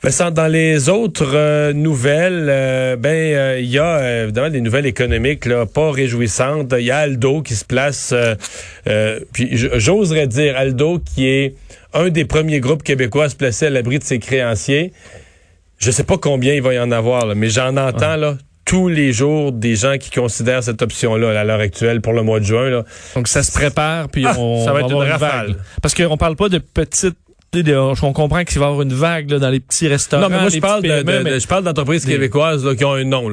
Vincent, dans les autres euh, nouvelles, euh, ben euh, il y a évidemment des nouvelles économiques là, pas réjouissantes. Il y a Aldo qui se place, puis j'oserais dire Aldo qui est un des premiers groupes québécois à se placer à l'abri de ses créanciers. Je sais pas combien il va y en avoir, mais j'en entends là tous les jours des gens qui considèrent cette option-là à l'heure actuelle pour le mois de juin. Là. Donc ça se prépare, puis ah, on ça va être une, rafale. Parce qu'on parle pas de petites on comprend qu'il va y avoir une vague dans les petits restaurants. Non, mais moi, je parle, de, je parle d'entreprises québécoises qui ont un nom,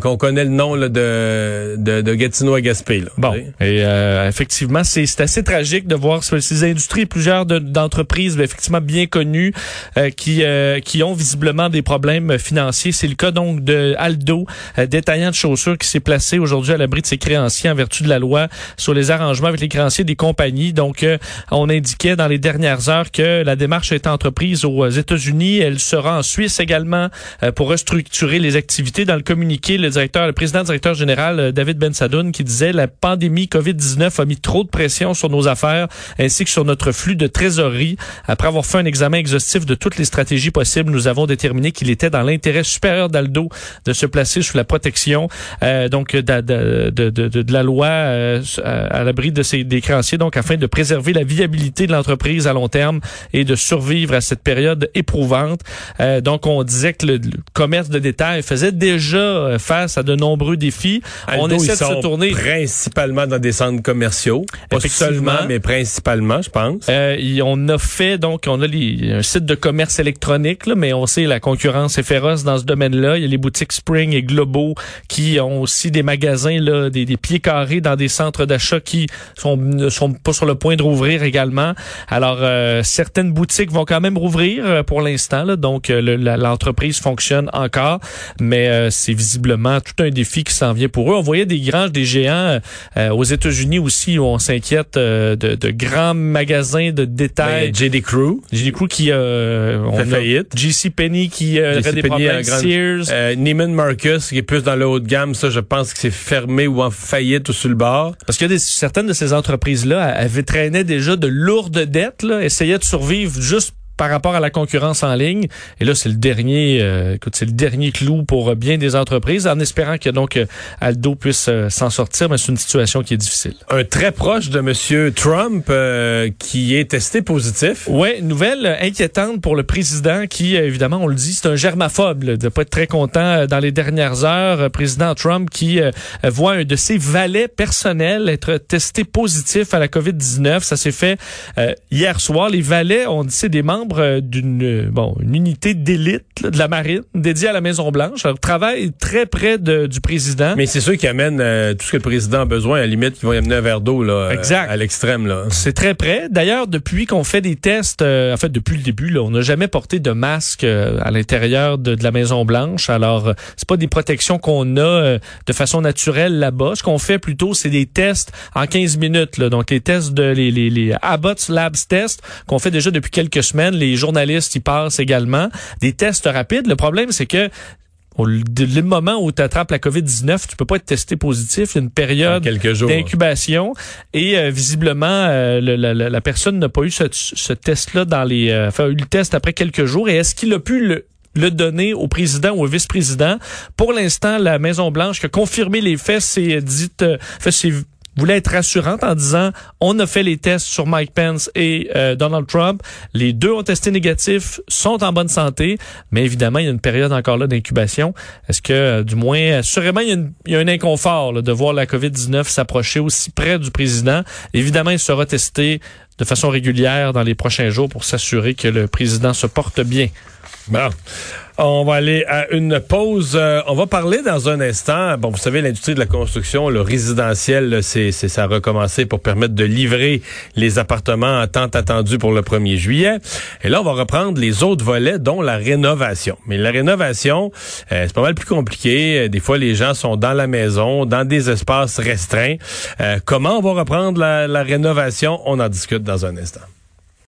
qu'on connaît le nom de, de, de Gatineau à Gaspé. bon, et euh, effectivement, c'est assez tragique de voir ces industries, plusieurs d'entreprises effectivement bien connues euh, qui, euh, qui ont visiblement des problèmes financiers. C'est le cas donc de Aldo, détaillant de chaussures, qui s'est placé aujourd'hui à l'abri de ses créanciers en vertu de la loi sur les arrangements avec les créanciers des compagnies. Donc, on indiquait dans les dernières heures que la démarche a été entreprise aux États-Unis. Elle sera en Suisse également euh, pour restructurer les activités. Dans le communiqué, le directeur, le président directeur général euh, David Ben Sadoun qui disait la pandémie COVID-19 a mis trop de pression sur nos affaires ainsi que sur notre flux de trésorerie. Après avoir fait un examen exhaustif de toutes les stratégies possibles, nous avons déterminé qu'il était dans l'intérêt supérieur d'Aldo de se placer sous la protection euh, donc de, de, de, de, la loi à l'abri de ses des créanciers donc afin de préserver la viabilité de l'entreprise à long terme et de survivre à cette période éprouvante. Euh, donc, on disait que le, commerce de détail faisait déjà euh, face à de nombreux défis. on essaie de se tourner principalement dans des centres commerciaux, pas seulement, mais principalement, je pense. Euh, on a fait donc, on a les, un site de commerce électronique, là, mais on sait la concurrence est féroce dans ce domaine-là. Il y a les boutiques Spring et Globo qui ont aussi des magasins là, des, des pieds carrés dans des centres d'achat qui sont ne sont pas sur le point de rouvrir également. Alors euh, certaines boutiques vont quand même rouvrir euh, pour l'instant, donc euh, l'entreprise fonctionne encore, mais euh, c'est visiblement tout un défi qui s'en vient pour eux. On voyait des grands, des géants aux États-Unis aussi où on s'inquiète de, de, grands magasins de détail. JD Crew. JD Crew qui euh, fait faillite. JC Penney qui euh, des problèmes. Sears. Neiman Marcus qui est plus dans le haut de gamme, ça je pense que c'est fermé ou en faillite ou sur le bord. Parce que certaines de ces entreprises-là avaient traîné déjà de lourdes dettes, là, essayaient de survivre juste par rapport à la concurrence en ligne. Et là, c'est le dernier, euh, écoute, c'est le dernier clou pour bien des entreprises, en espérant que donc euh, Aldo puisse euh, s'en sortir, mais c'est une situation qui est difficile. Un très proche de Monsieur Trump qui est testé positif. Ouais, nouvelle inquiétante pour le président qui, évidemment, on le dit, c'est un germaphobe là, de pas être très content dans les dernières heures. Président Trump qui voit un de ses valets personnels être testé positif à la COVID-19. Ça s'est fait hier soir. Les valets, on dit, c'est des membres euh, d'une euh, bon une unité d'élite de la marine dédiée à la Maison Blanche. Alors, travaille très près de, du président. Mais c'est sûr qui amène euh, tout ce que le président a besoin. À la limite, qui vont y amener un verre d'eau là, exact. à l'extrême là. C'est très près. D'ailleurs, depuis qu'on fait des tests, en fait depuis le début, là, on n'a jamais porté de masque à l'intérieur de, de, la Maison Blanche. Alors, c'est pas des protections qu'on a de façon naturelle là-bas. Ce qu'on fait plutôt, c'est des tests en 15 minutes. Là. Donc, les tests de les, les, les Abbott Labs tests qu'on fait déjà depuis quelques semaines les journalistes y passent également, des tests rapides. Le problème, c'est que le moment où tu attrapes la COVID-19, tu peux pas être testé positif. Il y a une période d'incubation et euh, visiblement euh, la, personne n'a pas eu ce, test-là dans les, euh, enfin eu le test après quelques jours. Et est-ce qu'il a pu le, le donner au président ou au vice-président? Pour l'instant, la Maison Blanche qui a confirmé les faits, c'est dit, fait, c'est voulait être rassurante en disant on a fait les tests sur Mike Pence et euh, Donald Trump. Les deux ont testé négatif, sont en bonne santé, mais évidemment, il y a une période encore là d'incubation. Est-ce que, euh, du moins, assurément, il y a, un inconfort de voir la COVID-19 s'approcher aussi près du président? Évidemment, il sera testé de façon régulière dans les prochains jours pour s'assurer que le président se porte bien. Bon. On va aller à une pause. Euh, on va parler dans un instant. Bon, vous savez, l'industrie de la construction, le résidentiel, c'est, ça a recommencé pour permettre de livrer les appartements tant attendus pour le 1er juillet. Et là, on va reprendre les autres volets, dont la rénovation. Mais la rénovation, euh, c'est pas mal plus compliqué. Des fois, les gens sont dans la maison, dans des espaces restreints. Euh, comment on va reprendre la rénovation? On en discute dans un instant.